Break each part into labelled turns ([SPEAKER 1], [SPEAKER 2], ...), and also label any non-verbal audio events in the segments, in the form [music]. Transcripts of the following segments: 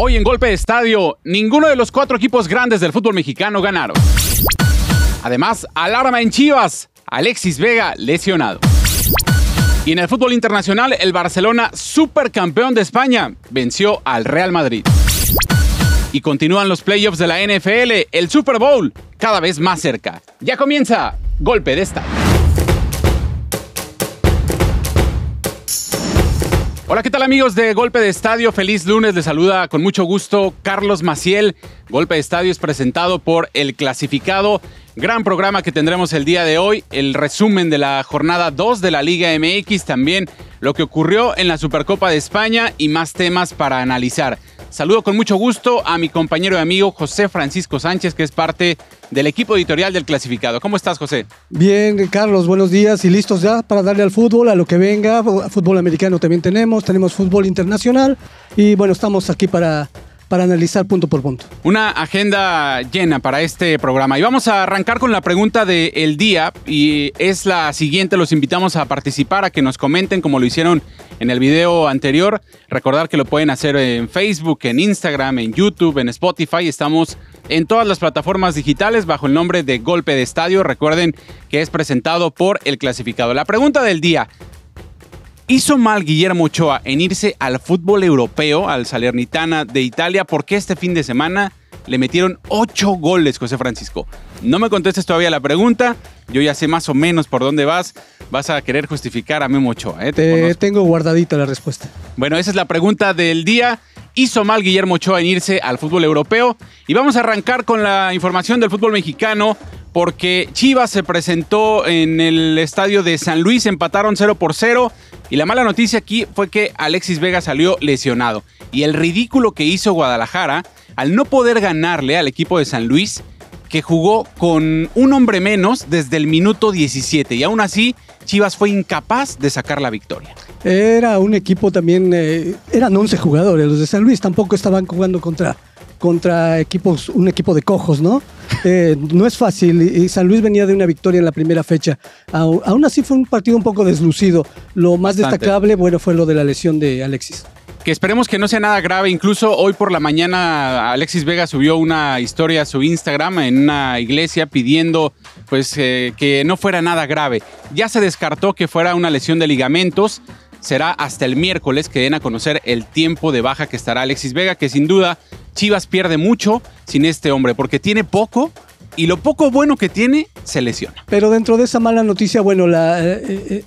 [SPEAKER 1] Hoy en Golpe de Estadio, ninguno de los cuatro equipos grandes del fútbol mexicano ganaron. Además, alarma en Chivas, Alexis Vega lesionado. Y en el fútbol internacional, el Barcelona, supercampeón de España, venció al Real Madrid. Y continúan los playoffs de la NFL, el Super Bowl, cada vez más cerca. Ya comienza Golpe de Estadio. Hola, ¿qué tal amigos de Golpe de Estadio? Feliz lunes, les saluda con mucho gusto Carlos Maciel. Golpe de Estadio es presentado por El Clasificado. Gran programa que tendremos el día de hoy, el resumen de la jornada 2 de la Liga MX, también lo que ocurrió en la Supercopa de España y más temas para analizar. Saludo con mucho gusto a mi compañero y amigo José Francisco Sánchez, que es parte del equipo editorial del clasificado. ¿Cómo estás, José?
[SPEAKER 2] Bien, Carlos, buenos días y listos ya para darle al fútbol, a lo que venga. Fútbol americano también tenemos, tenemos fútbol internacional y bueno, estamos aquí para para analizar punto por punto.
[SPEAKER 1] Una agenda llena para este programa. Y vamos a arrancar con la pregunta del día y es la siguiente. Los invitamos a participar, a que nos comenten como lo hicieron en el video anterior. Recordar que lo pueden hacer en Facebook, en Instagram, en YouTube, en Spotify. Estamos en todas las plataformas digitales bajo el nombre de Golpe de Estadio. Recuerden que es presentado por el clasificado. La pregunta del día. ¿Hizo mal Guillermo Ochoa en irse al fútbol europeo, al Salernitana de Italia, porque este fin de semana le metieron ocho goles, José Francisco? No me contestes todavía la pregunta, yo ya sé más o menos por dónde vas. Vas a querer justificar a Memo Ochoa, ¿eh?
[SPEAKER 2] Te tengo guardadita la respuesta.
[SPEAKER 1] Bueno, esa es la pregunta del día. ¿Hizo mal Guillermo Ochoa en irse al fútbol europeo? Y vamos a arrancar con la información del fútbol mexicano porque Chivas se presentó en el estadio de San Luis, empataron 0 por 0 y la mala noticia aquí fue que Alexis Vega salió lesionado y el ridículo que hizo Guadalajara al no poder ganarle al equipo de San Luis que jugó con un hombre menos desde el minuto 17 y aún así Chivas fue incapaz de sacar la victoria.
[SPEAKER 2] Era un equipo también, eh, eran 11 jugadores, los de San Luis tampoco estaban jugando contra contra equipos, un equipo de cojos, ¿no? Eh, no es fácil y San Luis venía de una victoria en la primera fecha. Aún así fue un partido un poco deslucido. Lo más destacable, bueno, fue lo de la lesión de Alexis
[SPEAKER 1] que esperemos que no sea nada grave. Incluso hoy por la mañana Alexis Vega subió una historia a su Instagram en una iglesia pidiendo pues eh, que no fuera nada grave. Ya se descartó que fuera una lesión de ligamentos será hasta el miércoles que den a conocer el tiempo de baja que estará Alexis Vega, que sin duda Chivas pierde mucho sin este hombre, porque tiene poco y lo poco bueno que tiene se lesiona.
[SPEAKER 2] Pero dentro de esa mala noticia, bueno, la, eh, eh,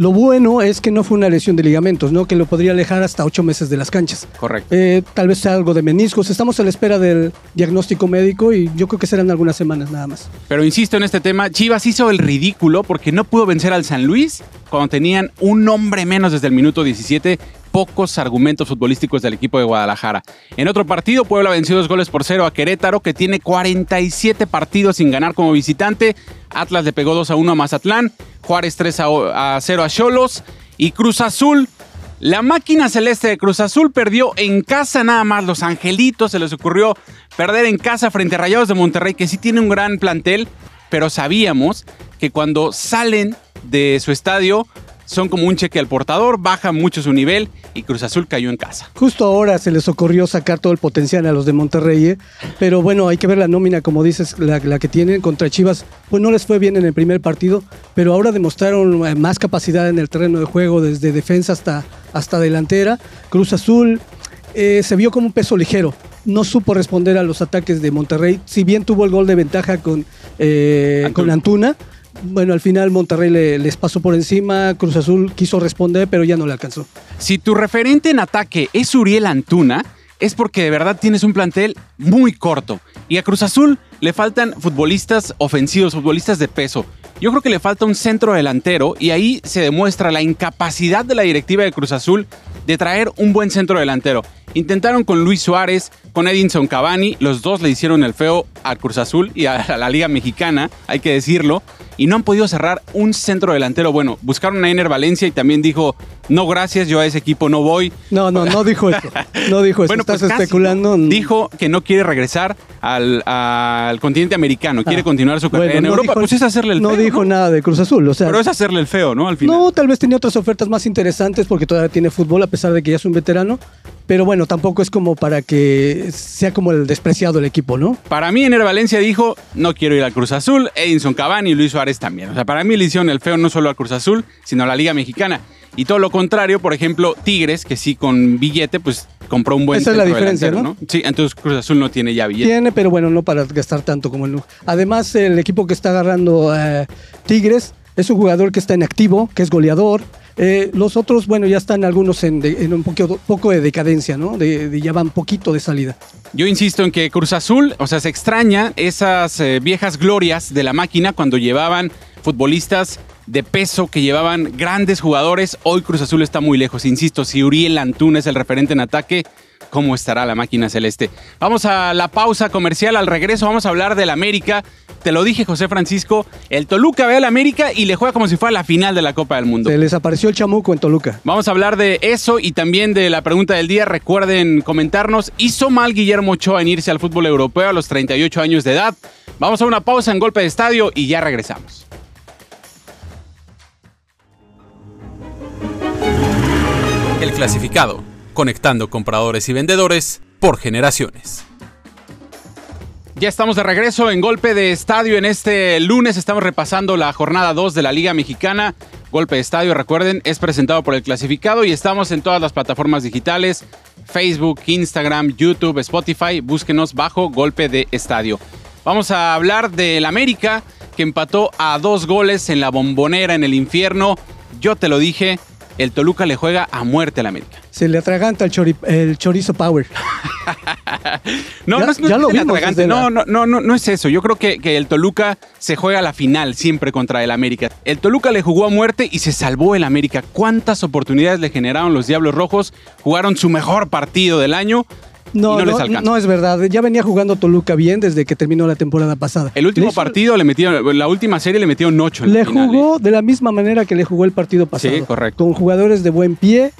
[SPEAKER 2] lo bueno es que no fue una lesión de ligamentos, ¿no? Que lo podría alejar hasta ocho meses de las canchas.
[SPEAKER 1] Correcto.
[SPEAKER 2] Eh, tal vez sea algo de meniscos. Estamos a la espera del diagnóstico médico y yo creo que serán algunas semanas nada más.
[SPEAKER 1] Pero insisto en este tema, Chivas hizo el ridículo porque no pudo vencer al San Luis cuando tenían un hombre menos desde el minuto 17 pocos argumentos futbolísticos del equipo de Guadalajara. En otro partido, Puebla venció dos goles por cero a Querétaro, que tiene 47 partidos sin ganar como visitante. Atlas le pegó 2 a 1 a Mazatlán, Juárez 3 a 0 a Cholos y Cruz Azul. La máquina celeste de Cruz Azul perdió en casa nada más. Los Angelitos se les ocurrió perder en casa frente a Rayados de Monterrey, que sí tiene un gran plantel, pero sabíamos que cuando salen de su estadio son como un cheque al portador, baja mucho su nivel y Cruz Azul cayó en casa.
[SPEAKER 2] Justo ahora se les ocurrió sacar todo el potencial a los de Monterrey, ¿eh? pero bueno, hay que ver la nómina, como dices, la, que tienen contra Chivas, pues no les fue bien en el primer partido, pero ahora demostraron eh, más capacidad en el terreno de juego, desde defensa hasta, hasta delantera. Cruz Azul eh, se vio como un peso ligero, no supo responder a los ataques de Monterrey, si bien tuvo el gol de ventaja con, con Antuna bueno, al final Monterrey les pasó por encima, Cruz Azul quiso responder, pero ya no le alcanzó.
[SPEAKER 1] Si tu referente en ataque es Uriel Antuna, es porque de verdad tienes un plantel muy corto. Y a Cruz Azul le faltan futbolistas ofensivos, futbolistas de peso. Yo creo que le falta un centro delantero y ahí se demuestra la incapacidad de la directiva de Cruz Azul de traer un buen centro delantero. Intentaron con Luis Suárez, con Edinson Cavani, los dos le hicieron el feo a Cruz Azul y a la Liga Mexicana, hay que decirlo y no han podido cerrar un centro delantero. Bueno, buscaron a Ener Valencia y también dijo, no gracias, yo a ese equipo no voy.
[SPEAKER 2] No, no, no dijo eso. No dijo eso. Bueno, Estás pues especulando.
[SPEAKER 1] Dijo que no quiere regresar al, continente americano, quiere ah. continuar su carrera en Europa. pues es hacerle el
[SPEAKER 2] feo. No dijo nada de Cruz Azul. O sea,
[SPEAKER 1] Pero es hacerle el feo, ¿no? Al final.
[SPEAKER 2] No, tal vez tenía otras ofertas más interesantes porque todavía tiene fútbol. Pesar de que ya es un veterano. Pero bueno, tampoco es como para que sea como el despreciado el equipo, ¿no?
[SPEAKER 1] Para mí, Ener Valencia dijo, no quiero ir al Cruz Azul, Edinson Cavani y Luis Suárez también. O sea, para mí le hicieron el feo no solo al Cruz Azul, sino a la Liga Mexicana. Y todo lo contrario, por ejemplo, Tigres, que sí con billete, pues compró un buen
[SPEAKER 2] Esa es la diferencia, ¿no?
[SPEAKER 1] Sí, entonces Cruz Azul no tiene ya billete.
[SPEAKER 2] Tiene, pero bueno, no para gastar tanto como el Además, el equipo que está agarrando eh, Tigres es un jugador que está en activo, que es goleador. Eh, los otros, bueno, ya están algunos en, un poco, de decadencia, ¿no? De, ya van poquito de salida.
[SPEAKER 1] Yo insisto en que Cruz Azul, o sea, se extraña esas eh, viejas glorias de la máquina cuando llevaban futbolistas de peso que llevaban grandes jugadores. Hoy Cruz Azul está muy lejos. Insisto, si Uriel Antún es el referente en ataque, ¿cómo estará la máquina celeste? Vamos a la pausa comercial. Al regreso vamos a hablar del América. Te lo dije, José Francisco. El Toluca ve al América y le juega como si fuera la final de la Copa del Mundo.
[SPEAKER 2] Se les apareció el chamuco en Toluca.
[SPEAKER 1] Vamos a hablar de eso y también de la pregunta del día. Recuerden comentarnos. ¿Hizo mal Guillermo Ochoa en irse al fútbol europeo a los 38 años de edad? Vamos a una pausa en golpe de estadio y ya regresamos.
[SPEAKER 3] El clasificado, conectando compradores y vendedores por generaciones.
[SPEAKER 1] Ya estamos de regreso en Golpe de Estadio. En este lunes estamos repasando la jornada 2 de la Liga Mexicana. Golpe de Estadio, recuerden, es presentado por el clasificado y estamos en todas las plataformas digitales, Facebook, Instagram, YouTube, Spotify. Búsquenos bajo Golpe de Estadio. Vamos a hablar del América, que empató a dos goles en la bombonera en el infierno. Yo te lo dije, el Toluca le juega a muerte al América.
[SPEAKER 2] Se le atraganta el, el chorizo power. [laughs]
[SPEAKER 1] no, no, es, no, lo no, no, no, no, es eso. Yo creo que, que, el Toluca se juega a la final siempre contra el América. El Toluca le jugó a muerte y se salvó el América. ¿Cuántas oportunidades le generaron los Diablos Rojos? Jugaron su mejor partido del año no, no,
[SPEAKER 2] no, es verdad. Ya venía jugando Toluca bien desde que terminó la temporada pasada.
[SPEAKER 1] El último partido le metió, la última serie le metió un 8.
[SPEAKER 2] le jugó de la misma manera que le jugó el partido pasado.
[SPEAKER 1] Sí, correcto.
[SPEAKER 2] Con jugadores de buen pie,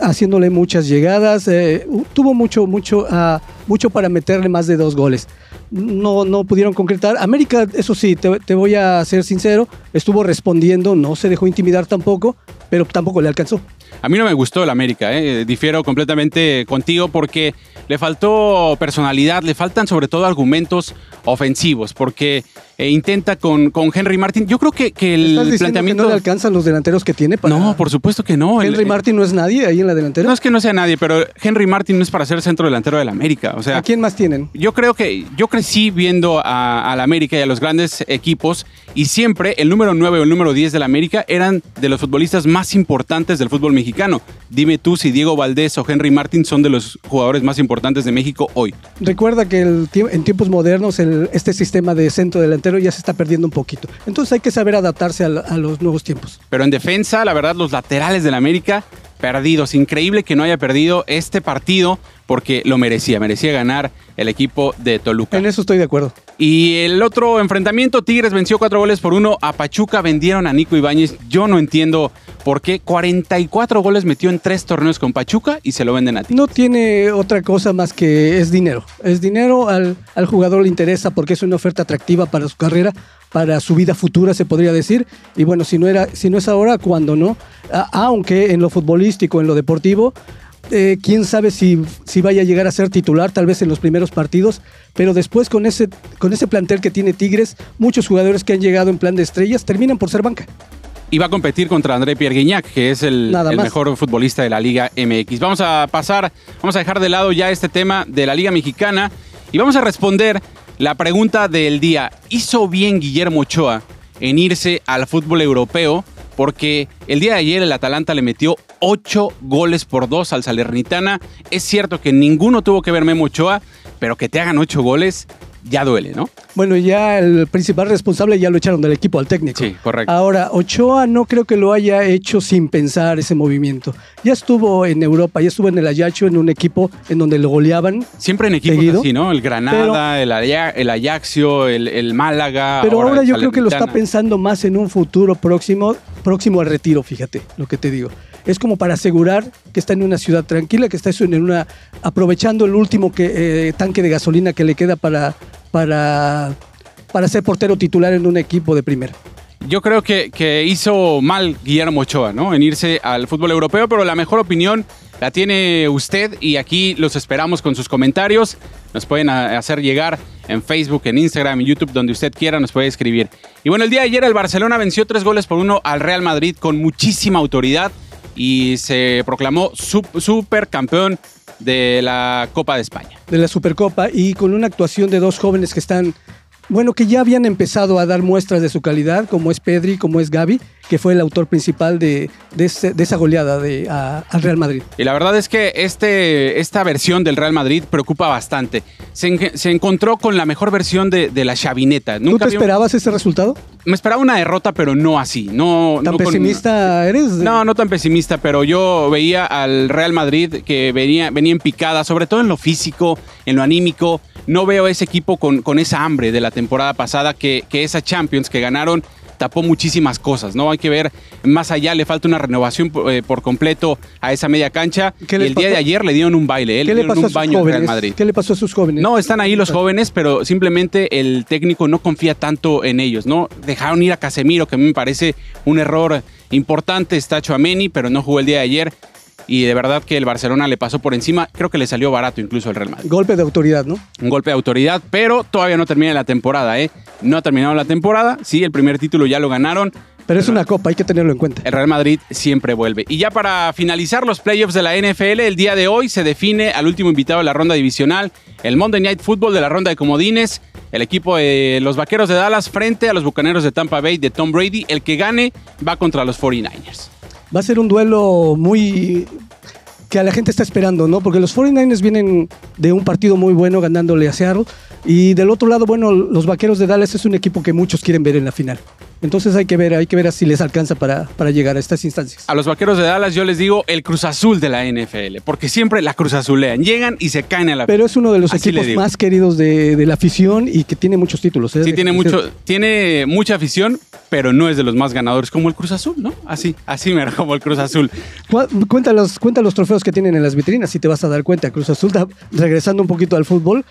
[SPEAKER 2] haciéndole muchas llegadas. Eh, tuvo mucho, mucho, uh, mucho para meterle más de dos goles. No, no pudieron concretar. América, eso sí, te voy a ser sincero, estuvo respondiendo, no se dejó intimidar tampoco, pero tampoco le alcanzó.
[SPEAKER 1] A mí no me gustó el América, ¿eh? difiero completamente contigo porque le faltó personalidad, le faltan sobre todo argumentos ofensivos, porque eh, intenta con, con Henry Martin. Yo creo que, que el planteamiento.
[SPEAKER 2] Que no le alcanzan los delanteros que tiene para.
[SPEAKER 1] No, por supuesto que no.
[SPEAKER 2] Henry Martin no es nadie ahí en la delantera.
[SPEAKER 1] No es que no sea nadie, pero Henry Martin no es para ser centro delantero del América. O sea,
[SPEAKER 2] ¿A quién más tienen?
[SPEAKER 1] Yo creo que yo crecí viendo a, la América y a los grandes equipos y siempre el número 9 o el número 10 del América eran de los futbolistas más importantes del fútbol mexicano. Dime tú si Diego Valdés o Henry Martin son de los jugadores más importantes de México hoy.
[SPEAKER 2] Recuerda que en tiempos modernos este sistema de centro delantero ya se está perdiendo un poquito. Entonces hay que saber adaptarse a, los nuevos tiempos.
[SPEAKER 1] Pero en defensa, la verdad, los laterales del América perdidos. Increíble que no haya perdido este partido porque lo merecía, merecía ganar el equipo de Toluca.
[SPEAKER 2] En eso estoy de acuerdo.
[SPEAKER 1] Y el otro enfrentamiento, Tigres venció cuatro goles por uno a Pachuca, vendieron a Nico Ibáñez. Yo no entiendo por qué 44 goles metió en tres torneos con Pachuca y se lo venden a ti.
[SPEAKER 2] No tiene otra cosa más que es dinero. Es dinero, al, al jugador le interesa porque es una oferta atractiva para su carrera, para su vida futura, se podría decir. Y bueno, si no, era, si no es ahora, ¿cuándo no? aunque en lo futbolístico, en lo deportivo, eh, quién sabe si, si vaya a llegar a ser titular, tal vez en los primeros partidos, pero después con ese, con ese plantel que tiene Tigres, muchos jugadores que han llegado en plan de estrellas terminan por ser banca.
[SPEAKER 1] Y va a competir contra André Pierre Guignac, que es el, el mejor futbolista de la Liga MX. Vamos a pasar, vamos a dejar de lado ya este tema de la Liga Mexicana y vamos a responder la pregunta del día. ¿Hizo bien Guillermo Ochoa en irse al fútbol europeo? Porque el día de ayer el Atalanta le metió 8 goles por 2 al Salernitana. Es cierto que ninguno tuvo que ver Memo Ochoa, pero que te hagan 8 goles ya duele, ¿no?
[SPEAKER 2] Bueno, ya el principal responsable ya lo echaron del equipo al técnico.
[SPEAKER 1] Sí, correcto.
[SPEAKER 2] Ahora, Ochoa no creo que lo haya hecho sin pensar ese movimiento. Ya estuvo en Europa, ya estuvo en el Ayacho, en un equipo en donde lo goleaban.
[SPEAKER 1] Siempre en equipos así, ¿no? El Granada, el, el, Ajaxio, el, Málaga.
[SPEAKER 2] Pero ahora, yo creo que lo está pensando más en un futuro próximo, próximo al retiro, fíjate lo que te digo es como para asegurar que está en una ciudad tranquila, que está en una aprovechando el último eh, tanque de gasolina que le queda para para, para ser portero titular en un equipo de primera.
[SPEAKER 1] Yo creo que, que, hizo mal Guillermo Ochoa, ¿no? En irse al fútbol europeo, pero la mejor opinión la tiene usted y aquí los esperamos con sus comentarios. Nos pueden hacer llegar en Facebook, en Instagram, en YouTube, donde usted quiera, nos puede escribir. Y bueno, el día de ayer el Barcelona venció tres goles por uno al Real Madrid con muchísima autoridad y se proclamó super campeón de la Copa de España.
[SPEAKER 2] De la Supercopa y con una actuación de dos jóvenes que están bueno, que ya habían empezado a dar muestras de su calidad, como es Pedri, como es Gaby, que fue el autor principal de, esa goleada de, al Real Madrid.
[SPEAKER 1] Y la verdad es que este, esta versión del Real Madrid preocupa bastante. Se, encontró con la mejor versión de, la chavineta.
[SPEAKER 2] ¿Nunca ¿Tú te esperabas ese resultado?
[SPEAKER 1] Me esperaba una derrota, pero no así. No,
[SPEAKER 2] ¿Tan pesimista eres?
[SPEAKER 1] No, no tan pesimista, pero yo veía al Real Madrid que venía, venía en picada, sobre todo en lo físico, en lo anímico no veo ese equipo con, con esa hambre de la temporada pasada que, que esa Champions que ganaron tapó muchísimas cosas, ¿no? Hay que ver más allá, le falta una renovación eh, por completo a esa media cancha. Y el día de ayer le dieron un baile,
[SPEAKER 2] ¿Qué le pasó
[SPEAKER 1] un
[SPEAKER 2] baño Real Madrid. ¿Qué le pasó a sus jóvenes?
[SPEAKER 1] No, están ahí los jóvenes, pero simplemente el técnico no confía tanto en ellos, ¿no? Dejaron ir a Casemiro, que a mí me parece un error importante, está Chuameni, pero no jugó el día de ayer y de verdad que el Barcelona le pasó por encima. Creo que le salió barato incluso el Real Madrid.
[SPEAKER 2] Golpe de autoridad, ¿no?
[SPEAKER 1] Un golpe de autoridad, pero todavía no termina la temporada, ¿eh? No ha terminado la temporada. Sí, el primer título ya lo ganaron.
[SPEAKER 2] Pero es una copa, hay que tenerlo en cuenta.
[SPEAKER 1] El Real Madrid siempre vuelve. Y ya para finalizar los playoffs de la NFL, el día de hoy se define al último invitado de la ronda divisional, el Monday Night Football de la ronda de comodines, el equipo de los Vaqueros de Dallas frente a los Bucaneros de Tampa Bay de Tom Brady. El que gane va contra los 49ers.
[SPEAKER 2] Va a ser un duelo muy que a la gente está esperando, ¿no? Porque los 49ers vienen de un partido muy bueno ganándole a Seattle y del otro lado, bueno, los Vaqueros de Dallas es un equipo que muchos quieren ver en la final. Entonces hay que ver, hay que ver si les alcanza para, para llegar a estas instancias.
[SPEAKER 1] A los vaqueros de Dallas yo les digo el Cruz Azul de la NFL, porque siempre la Cruz Azulean, llegan y se caen a la
[SPEAKER 2] Pero es uno de los equipos más queridos de, la afición y que tiene muchos títulos.
[SPEAKER 1] ¿eh? Sí, tiene, mucho, tiene mucha afición, pero no es de los más ganadores como el Cruz Azul, ¿no? Así, así me como el Cruz Azul.
[SPEAKER 2] Cuenta los, cuenta los trofeos que tienen en las vitrinas, si te vas a dar cuenta. Cruz Azul, regresando un poquito al fútbol,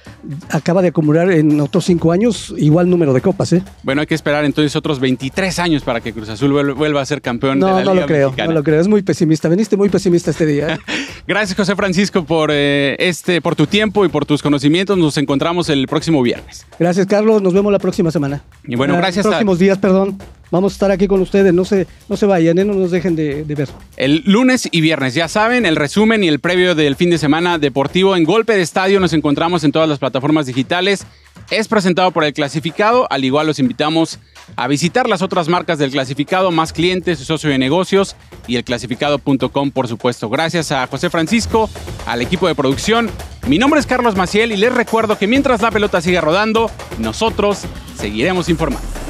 [SPEAKER 2] acaba de acumular en otros cinco años igual número de copas, ¿eh?
[SPEAKER 1] Bueno, hay que esperar entonces otros 23 años para que Cruz Azul vuelva a ser campeón
[SPEAKER 2] no,
[SPEAKER 1] de la
[SPEAKER 2] no
[SPEAKER 1] Liga
[SPEAKER 2] lo creo, No lo creo, es muy pesimista. Veniste muy pesimista este día. ¿eh? [laughs]
[SPEAKER 1] Gracias, José Francisco, por, eh, este, por tu tiempo y por tus conocimientos. Nos encontramos el próximo viernes.
[SPEAKER 2] Gracias, Carlos. Nos vemos la próxima semana.
[SPEAKER 1] Y bueno, gracias.
[SPEAKER 2] Los próximos días, perdón. Vamos a estar aquí con ustedes, no se, no se vayan, ¿eh? no nos dejen de, de, ver.
[SPEAKER 1] El lunes y viernes, ya saben, el resumen y el previo del fin de semana deportivo en Golpe de Estadio nos encontramos en todas las plataformas digitales. Es presentado por el clasificado, al igual los invitamos a visitar las otras marcas del clasificado, más clientes, socio de negocios y el clasificado.com, por supuesto. Gracias a José Francisco, al equipo de producción. Mi nombre es Carlos Maciel y les recuerdo que mientras la pelota siga rodando, nosotros seguiremos informando.